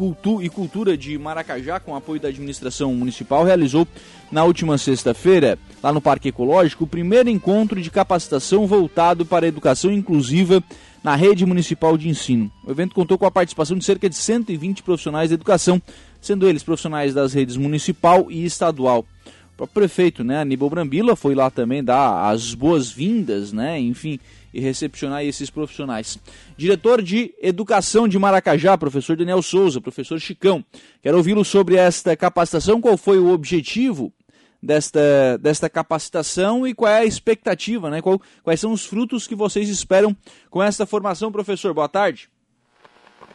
Cultu e Cultura de Maracajá, com apoio da administração municipal, realizou na última sexta-feira, lá no Parque Ecológico, o primeiro encontro de capacitação voltado para a educação inclusiva na rede municipal de ensino. O evento contou com a participação de cerca de 120 profissionais da educação, sendo eles profissionais das redes municipal e estadual. O próprio prefeito, né, Aníbal Brambila, foi lá também dar as boas-vindas, né, enfim, e recepcionar esses profissionais. Diretor de Educação de Maracajá, professor Daniel Souza, professor Chicão. Quero ouvi-lo sobre esta capacitação, qual foi o objetivo desta, desta capacitação e qual é a expectativa, né? Qual, quais são os frutos que vocês esperam com esta formação, professor? Boa tarde.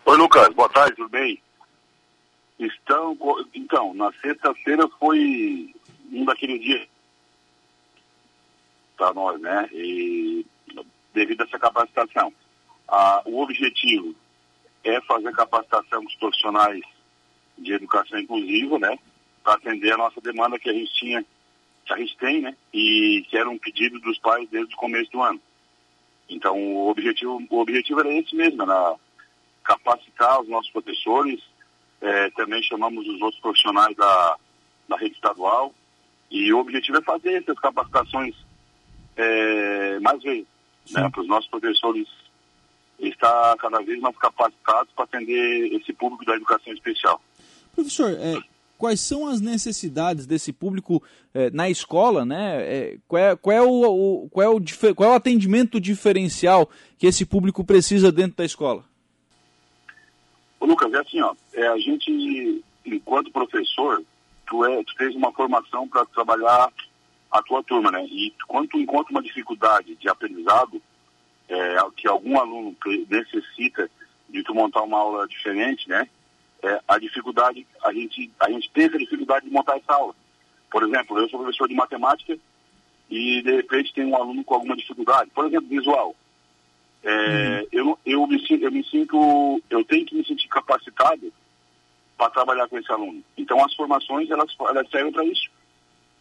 Oi, Lucas. Boa tarde, tudo bem? Estão, então, na sexta-feira foi um daqueles dias para nós, né? E devido a essa capacitação. Ah, o objetivo é fazer capacitação com os profissionais de educação inclusiva, né? Para atender a nossa demanda que a gente tinha, que a gente tem, né? E que era um pedido dos pais desde o começo do ano. Então, o objetivo, o objetivo era esse mesmo, era capacitar os nossos professores, é, também chamamos os outros profissionais da, da rede estadual, e o objetivo é fazer essas capacitações é, mais vezes né, para os nossos professores estar cada vez mais capacitados para atender esse público da educação especial. Professor, é, quais são as necessidades desse público é, na escola, né? É, qual, é, qual, é o, o, qual, é o, qual é o atendimento diferencial que esse público precisa dentro da escola? Ô, Lucas, é assim, ó, é, a gente, enquanto professor, tu, é, tu fez uma formação para trabalhar a tua turma, né? E quando tu encontra uma dificuldade de aprendizado, é, que algum aluno necessita de tu montar uma aula diferente, né? É, a dificuldade, a gente, a gente tem essa dificuldade de montar essa aula. Por exemplo, eu sou professor de matemática e de repente tem um aluno com alguma dificuldade, por exemplo, visual. É, uhum. eu, eu, me, eu me sinto, eu tenho que me sentir capacitado para trabalhar com esse aluno. Então as formações elas, elas servem para isso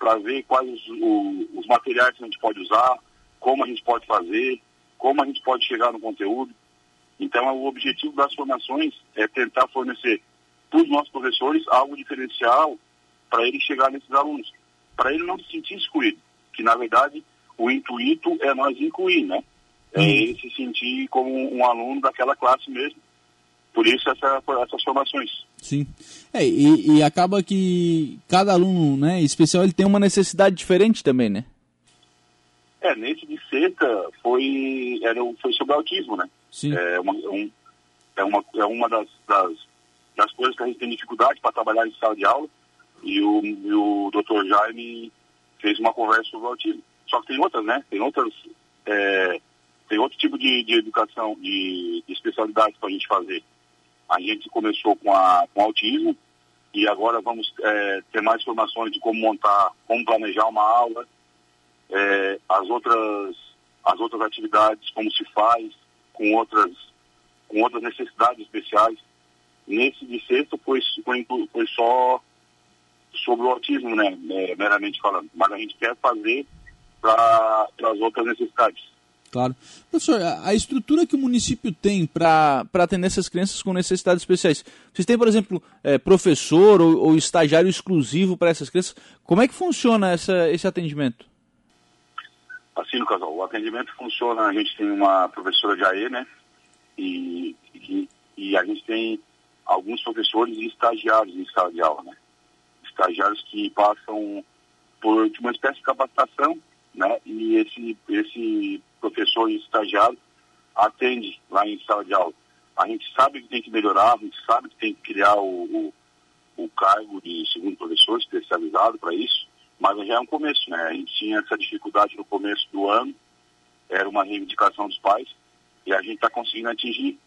para ver quais os, o, os materiais que a gente pode usar, como a gente pode fazer, como a gente pode chegar no conteúdo. Então, o objetivo das formações é tentar fornecer para os nossos professores algo diferencial para ele chegar nesses alunos, para ele não se sentir excluído, que na verdade o intuito é nós incluir, né? É uhum. ele se sentir como um aluno daquela classe mesmo por isso essa, essas formações. Sim. É, e, e, acaba que cada aluno né, especial ele tem uma necessidade diferente também, né? É, nesse de sexta foi, era, foi sobre autismo, né? Sim. É uma, um, é uma, é uma das, das, das coisas que a gente tem dificuldade para trabalhar em sala de aula e o, e o doutor Jaime fez uma conversa sobre autismo. Só que tem outras, né? Tem outras... É, tem outro tipo de, de educação, de, de especialidades para a gente fazer. A gente começou com, a, com autismo e agora vamos é, ter mais informações de como montar, como planejar uma aula, é, as outras as outras atividades, como se faz, com outras com outras necessidades especiais. Nesse de sexto foi, foi, foi só sobre o autismo, né, meramente falando. Mas a gente quer fazer para as outras necessidades. Claro. Professor, a estrutura que o município tem para atender essas crianças com necessidades especiais, vocês têm, por exemplo, é, professor ou, ou, estagiário exclusivo para essas crianças? Como é que funciona essa, esse atendimento? Assim, Lucas, o atendimento funciona, a gente tem uma professora de AE, né? E, e, e a gente tem alguns professores e estagiários em sala de aula, né? Estagiários que passam por uma espécie de capacitação, né? E esse, esse professor e estagiário atende lá em sala de aula. A gente sabe que tem que melhorar, a gente sabe que tem que criar o, o, o cargo de segundo professor especializado para isso, mas já é um começo, né? A gente tinha essa dificuldade no começo do ano, era uma reivindicação dos pais, e a gente está conseguindo atingir.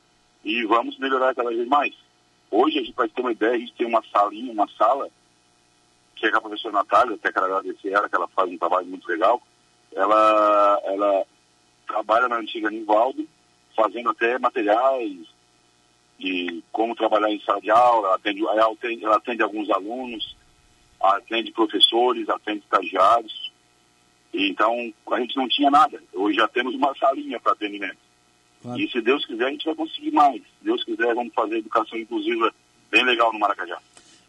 E vamos melhorar cada vez mais. Hoje, a gente vai ter uma ideia, a gente tem uma salinha, uma sala, que é a professora Natália, até quero agradecer ela, que ela faz um trabalho muito legal. Ela, ela trabalha na antiga Nivaldo, fazendo até materiais de como trabalhar em sala de aula, atende, ela, atende, ela atende alguns alunos, atende professores, atende estagiários. Então, a gente não tinha nada. Hoje já temos uma salinha para atendimento. Claro. E se Deus quiser, a gente vai conseguir mais. Se Deus quiser, vamos fazer educação inclusiva bem legal no Maracajá.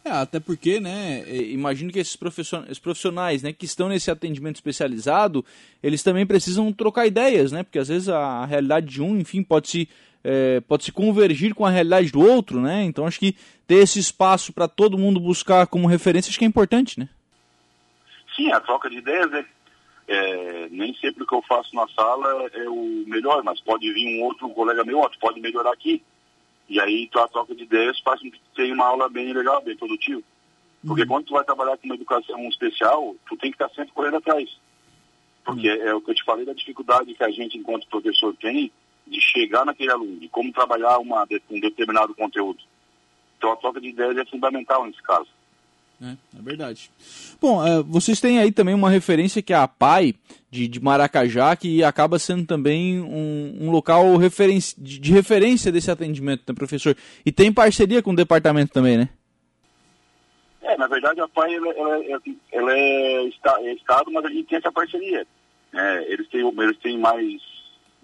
É, até porque, né, imagino que esses profissionais, né, que estão nesse atendimento especializado, eles também precisam trocar ideias, né, porque às vezes a realidade de um, enfim, pode se, é, pode se convergir com a realidade do outro, né, então acho que ter esse espaço para todo mundo buscar como referência, acho que é importante, né. Sim, a troca de ideias é, é nem sempre o que eu faço na sala é o melhor, mas pode vir um outro colega meu, ó, pode melhorar aqui, e aí a troca de ideias faz com que tenha uma aula bem legal, bem produtiva. Porque uhum. quando tu vai trabalhar com uma educação especial, tu tem que estar sempre correndo atrás. Porque uhum. é, o que eu te falei da dificuldade que a gente, enquanto professor, tem de chegar naquele aluno, de como trabalhar uma, um determinado conteúdo. Então a troca de ideias é fundamental nesse caso. É, é verdade. Bom, uh, vocês têm aí também uma referência que é a PAI de, de Maracajá, que acaba sendo também um, um local referência, de, de, referência desse atendimento, né, professor? E tem parceria com o departamento também, né? É, na verdade a PAI ela, ela, ela é, está, é, Estado, mas a gente tem essa parceria. É, eles, têm, eles têm mais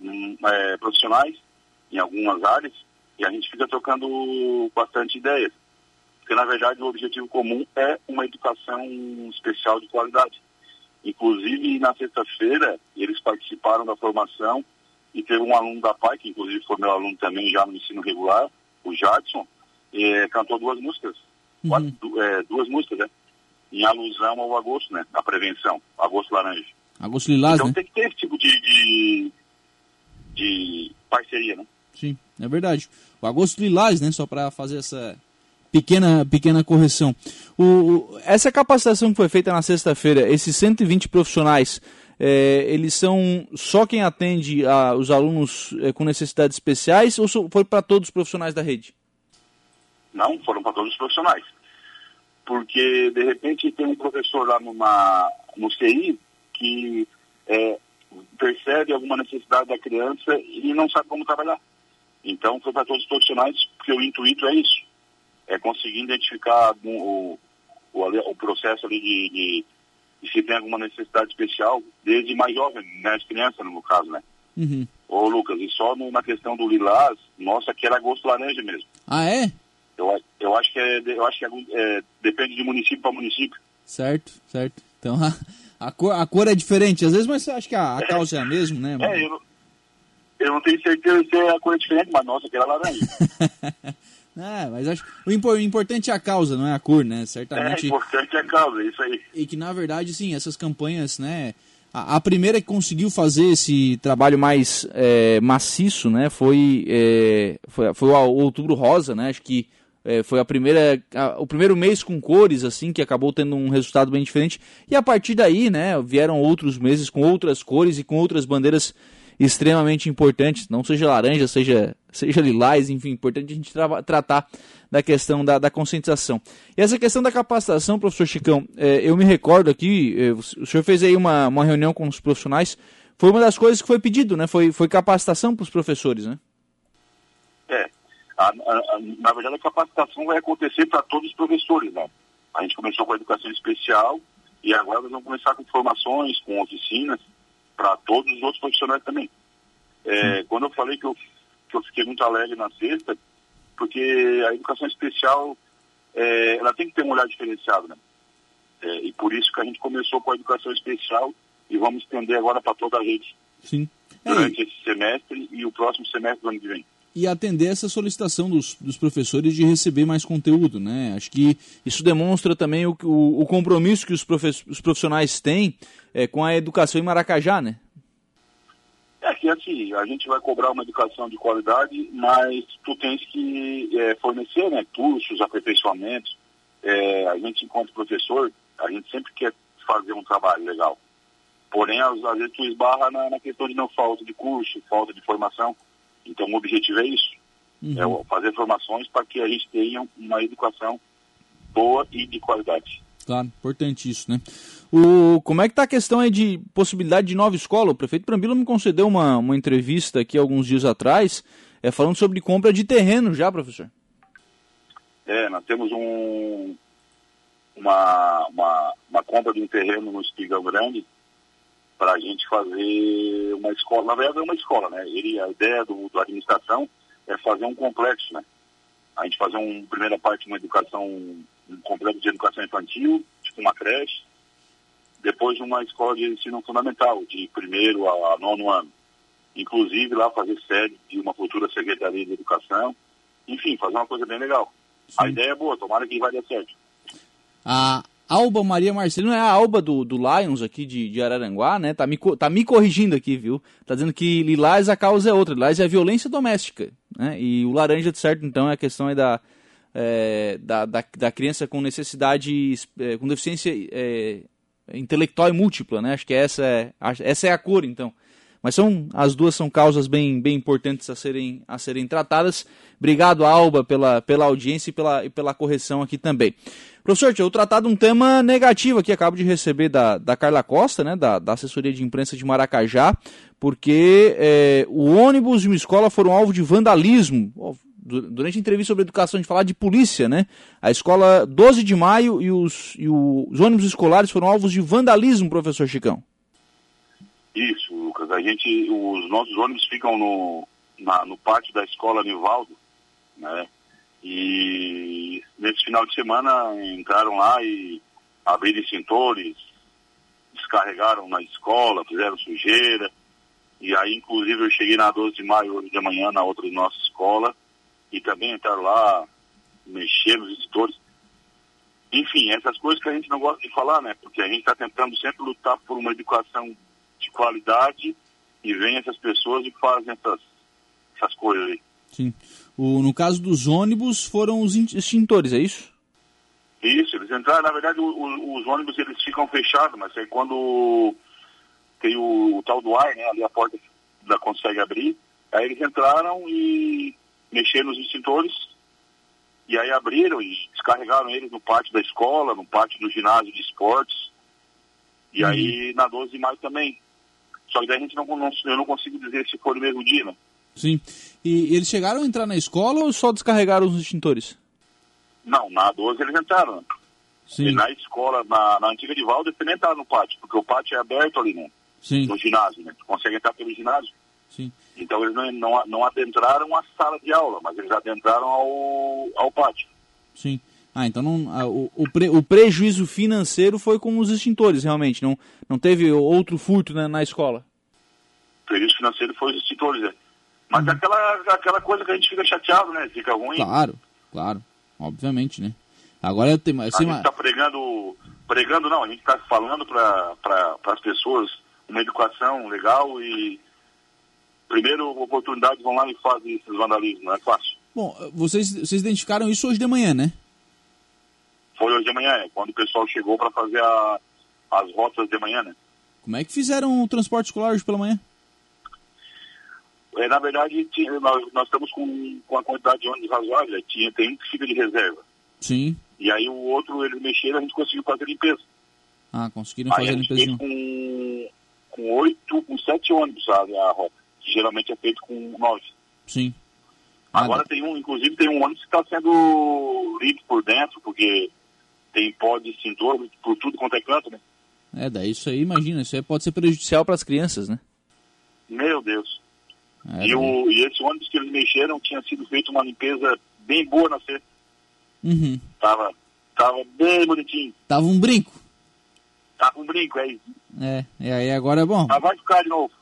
um, é, profissionais em algumas áreas e a gente fica trocando bastante ideias porque na verdade o objetivo comum é uma educação especial de qualidade. Inclusive na sexta-feira eles participaram da formação e teve um aluno da PAI, que inclusive foi meu aluno também já no ensino regular, o Jadson, é, cantou duas músicas, uhum. quatro, é, duas músicas, né? Em alusão ao agosto, né? A prevenção, agosto laranja. Agosto lilás, então né? tem que ter esse tipo de, de, de parceria, né? Sim, é verdade. O agosto lilás, né? Só para fazer essa pequena, pequena correção. O, essa capacitação que foi feita na sexta-feira, esses 120 profissionais, é, eles são só quem atende a, os alunos é, com necessidades especiais ou foi para todos os profissionais da rede? Não, foram para todos os profissionais. Porque, de repente, tem um professor lá numa, no CI que é, percebe alguma necessidade da criança e não sabe como trabalhar. Então, foi para todos os profissionais, porque o intuito é isso é conseguir identificar o, o, o processo ali de, de, de, se tem alguma necessidade especial, desde mais jovem, né, as crianças no caso, né? Uhum. Ô Lucas, e só no, na questão do lilás, nossa, que era gosto laranja mesmo. Ah, é? Eu, eu acho que, é, eu acho que é, é, depende de município para município. Certo, certo. Então a, a, cor, a cor é diferente, às vezes, mas acho que a, a causa é a mesma, né? É, eu, eu não tenho certeza se a cor é diferente, mas nossa, que era laranja. É, mas acho o importante é a causa, não é a cor, né? Certamente. É, importante é a causa, é isso aí. E que na verdade, sim, essas campanhas, né? A, a primeira que conseguiu fazer esse trabalho mais é, maciço, né? Foi, é, foi, foi o Outubro Rosa, né? Acho que é, foi a primeira, a, o primeiro mês com cores, assim, que acabou tendo um resultado bem diferente. E a partir daí, né? Vieram outros meses com outras cores e com outras bandeiras extremamente importantes, não seja laranja, seja, seja lilás, enfim, importante a gente tra tratar da questão da, da, conscientização. E essa questão da capacitação, professor Chicão, é, eu me recordo aqui, é, o senhor fez aí uma, uma reunião com os profissionais, foi uma das coisas que foi pedido, né? Foi, foi capacitação para os professores, né? É, a, a, na verdade a capacitação vai acontecer para todos os professores, né? A gente começou com a educação especial e agora nós vamos começar com formações, com oficinas, para todos os outros profissionais também. É, quando eu falei que eu, que eu fiquei muito alegre na sexta, porque a educação especial é, ela tem que ter um olhar diferenciado, né? É, e por isso que a gente começou com a educação especial e vamos estender agora para toda a rede. Sim. Durante é, esse semestre e o próximo semestre do ano que vem e atender essa solicitação dos, dos professores de receber mais conteúdo, né? Acho que isso demonstra também o, o, o compromisso que os, os profissionais têm é, com a educação em Maracajá, né? É que assim, a gente vai cobrar uma educação de qualidade, mas tu tens que é, fornecer né, cursos, aperfeiçoamentos. É, a gente, enquanto professor, a gente sempre quer fazer um trabalho legal. Porém, às, às vezes tu esbarra na, na questão de não falta de curso, falta de formação. Então, o objetivo é isso: uhum. é fazer formações para que a gente tenha uma educação boa e de qualidade. Claro, importante isso, né? O, como é que está a questão aí de possibilidade de nova escola? O prefeito Brambila me concedeu uma, uma entrevista aqui alguns dias atrás, é, falando sobre compra de terreno já, professor. É, nós temos um, uma, uma, uma compra de um terreno no Espigão Grande, para a gente fazer uma escola. Na verdade, é uma escola, né? Ele, a ideia do, do administração é fazer um complexo, né? a gente fazer uma primeira parte, uma educação, um completo de educação infantil, tipo uma creche, depois uma escola de ensino fundamental, de primeiro a, a nono ano. Inclusive lá fazer sede de uma futura Secretaria de Educação. Enfim, fazer uma coisa bem legal. Sim. A ideia é boa, tomara que vai dar certo. A Alba Maria Marcelino é a Alba do, do Lions aqui de, de Araranguá, né? Tá me, tá me corrigindo aqui, viu? Tá dizendo que Lilás a causa é outra. Lilás é a violência doméstica, né? E o laranja, de certo, então, é a questão aí da, é, da, da, da, criança com necessidade, é, com deficiência é, intelectual e múltipla, né? Acho que essa é, essa é a cor, então. Mas são as duas são causas bem, bem importantes a serem, a serem tratadas. Obrigado, Alba, pela, pela audiência e pela, e pela correção aqui também. Professor, eu tratado um tema negativo aqui, acabo de receber da, da Carla Costa, né, da, da assessoria de imprensa de Maracajá, porque é, o ônibus de uma escola foram alvo de vandalismo. Durante a entrevista sobre educação, gente falar de polícia, né? A escola 12 de maio e os, e os ônibus escolares foram alvos de vandalismo, professor Chicão. Isso, Lucas. A gente, os nossos ônibus ficam no, na, no pátio da escola Nivaldo, né? E nesse final de semana entraram lá e abriram extintores, descarregaram na escola, fizeram sujeira. E aí, inclusive, eu cheguei na 12 de maio hoje de manhã na outra nossa escola e também entraram lá, mexeram nos extintores. Enfim, essas coisas que a gente não gosta de falar, né? Porque a gente está tentando sempre lutar por uma educação de qualidade e vem essas pessoas e fazem essas, essas coisas aí. Sim. O, no caso dos ônibus, foram os extintores, é isso? Isso, eles entraram, na verdade, o, o, os ônibus eles ficam fechados, mas aí quando tem o, tal do ar, né, ali a porta da consegue abrir, aí eles entraram e mexeram nos extintores, e aí abriram e descarregaram eles no pátio da escola, no pátio do ginásio de esportes, e uhum. aí na 12 de maio também. Só que daí a gente não, não, eu não consigo dizer se foi no mesmo dia, né? Sim. E eles chegaram a entrar na escola ou só descarregaram os extintores? Não, na 12 eles entraram. Sim. E na escola, na, na antiga de Valde, eles também entraram no pátio, porque o pátio é aberto ali, né? Sim. No ginásio, né? Tu consegue entrar pelo ginásio. Sim. Então eles não, não, não adentraram a sala de aula, mas eles adentraram ao, ao pátio. Sim. Ah, então não, a, o, o, pre, o, prejuízo financeiro foi com os extintores, realmente. Não, não teve outro furto né, na escola. O prejuízo financeiro foi os extintores, é. Mas uhum. aquela, aquela coisa que a gente fica chateado, né? Fica ruim. Claro, claro. Obviamente, né? Agora eu tenho. Assim, a gente está pregando. Pregando não, a gente está falando para pra, as pessoas uma educação legal e primeiro oportunidades vão lá e fazem esses vandalismos, não é fácil. Bom, vocês, vocês identificaram isso hoje de manhã, né? Foi hoje de manhã, é, quando o pessoal chegou para fazer a, as rotas de manhã, né? Como é que fizeram o transporte escolar hoje pela manhã? É, na verdade, tinha, nós, nós estamos com, com a quantidade de ônibus razoável. Tinha, tem um que fica de reserva. Sim. E aí o outro, eles mexeram, a gente conseguiu fazer limpeza. Ah, conseguiram fazer a limpeza. com, com oito, com sete ônibus a, a rota, que geralmente é feito com nove. Sim. Agora tem um, inclusive tem um ônibus que está sendo limpo por dentro, porque tem pó de cintor por tudo quanto é canto, né? É, daí isso aí, imagina, isso aí pode ser prejudicial para as crianças, né? Meu Deus. É, e, o, e esse ônibus que eles mexeram tinha sido feita uma limpeza bem boa na sexta. Uhum. Tava, tava bem bonitinho. Tava um brinco. Tava um brinco, é isso. É, e aí agora é bom. Mas vai ficar de novo,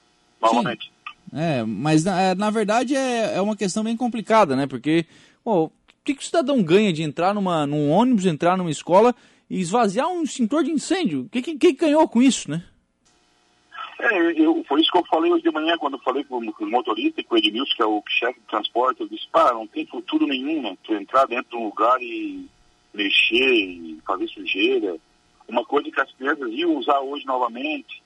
novamente. É, mas na, é, na verdade é, é uma questão bem complicada, né? Porque, o que, que o cidadão ganha de entrar numa, num ônibus, entrar numa escola e esvaziar um extintor de incêndio? O que, que, que ganhou com isso, né? É, eu, foi isso que eu falei hoje de manhã, quando eu falei com, os motoristas e com o Edmilson, que é o chefe de transporte, eu disse, pá, não tem futuro nenhum, né? Tu entrar dentro de um lugar e mexer e fazer sujeira. Uma coisa que as crianças iam usar hoje novamente.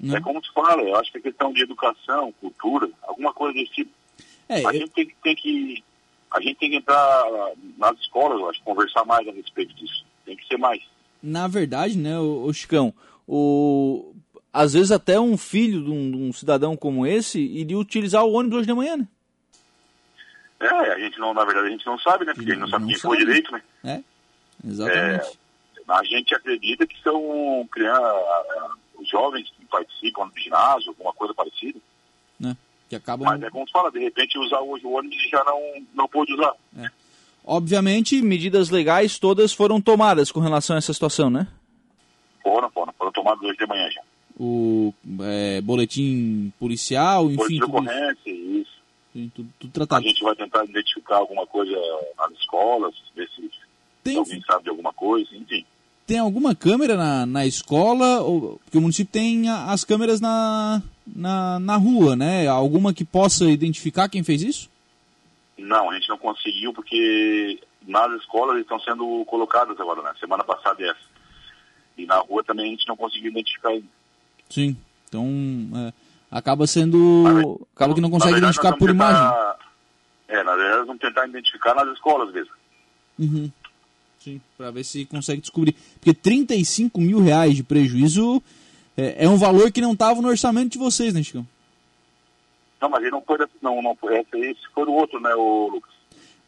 Não. É como tu fala, eu acho que é questão de educação, cultura, alguma coisa desse tipo. É, a eu... gente tem, tem, que. A gente tem que entrar nas escolas, eu acho, conversar mais a respeito disso. Tem que ser mais. Na verdade, né, o, o Chicão, o às vezes até um filho de um, de um, cidadão como esse iria utilizar o ônibus hoje de manhã, né? É, a gente não, na verdade, a gente não sabe, né? Porque a gente não sabe não quem sabe. foi direito, né? É, exatamente. É, a gente acredita que são crianças, jovens que participam do ginásio, alguma coisa parecida. Né? Que acabam... Mas é como se fala, de repente usar hoje o ônibus já não, não pôde usar. É. Obviamente, medidas legais todas foram tomadas com relação a essa situação, né? Foram, foram, foram tomadas hoje de manhã já. O é, boletim policial, enfim. Boletim de ocorrência, isso. Sim, tudo, tudo tratado. A gente vai tentar identificar alguma coisa nas escolas, ver se Tem... alguém sabe de alguma coisa, enfim. Tem alguma câmera na, na escola? Ou, porque o município tem as câmeras na, na, na rua, né? Alguma que possa identificar quem fez isso? Não, a gente não conseguiu porque nas escolas estão sendo colocadas agora, né? Semana passada é essa. E na rua também a gente não conseguiu identificar ainda. Sim, então é, acaba sendo. Acaba que não consegue verdade, identificar por tentar, imagem. É, na verdade vamos tentar identificar nas escolas mesmo. Uhum. Sim, para ver se consegue descobrir. Porque 35 mil reais de prejuízo é, é um valor que não estava no orçamento de vocês, né, Chicão? Não, mas ele não foi, não, não foi esse, foi o outro, né, o Lucas?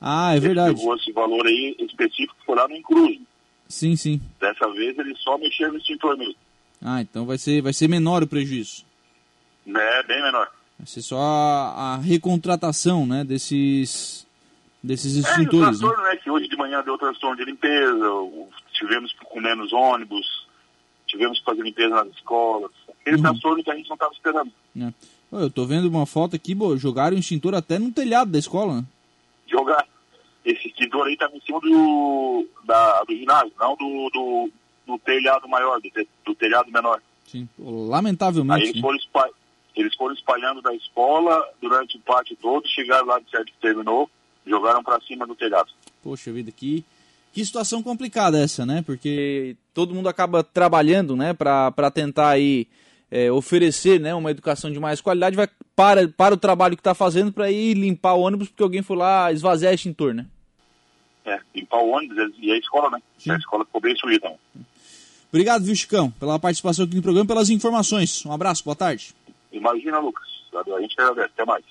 Ah, é verdade. Esse, esse valor aí específico foi lá no Incruze. Sim, sim. Dessa vez ele só mexeu no extintor mesmo. Ah, então vai ser, vai ser menor o prejuízo. É, bem menor. Vai ser só a, a recontratação, né, desses, desses extintores. É, o né? né, que hoje de manhã deu transtorno de limpeza, tivemos com menos ônibus, tivemos que fazer limpeza nas escolas. Aquele uhum. transtorno que a gente não estava esperando. É. Eu tô vendo uma foto aqui, bo, jogaram o extintor até no telhado da escola, né? Jogar. Esse extintor aí estava em cima do, da, do ginásio, não do, do, do telhado maior, do, do, telhado menor. Sim, lamentavelmente. Aí eles foram, espalhando, eles foram espalhando da escola durante o pátio todo, chegaram lá de certo que terminou, jogaram para cima do telhado. Poxa vida, que, que situação complicada essa, né? Porque todo mundo acaba trabalhando, né, para tentar aí é, oferecer né, uma educação de mais qualidade, vai para, para o trabalho que está fazendo para ir limpar o ônibus porque alguém foi lá esvaziar extintor, né? É, limpar o ônibus e a escola, né? Sim. A escola ficou bem suída. Obrigado, viu, Chicão, pela participação aqui no programa pelas informações. Um abraço, boa tarde. Imagina, Lucas. A gente agradece. Até mais.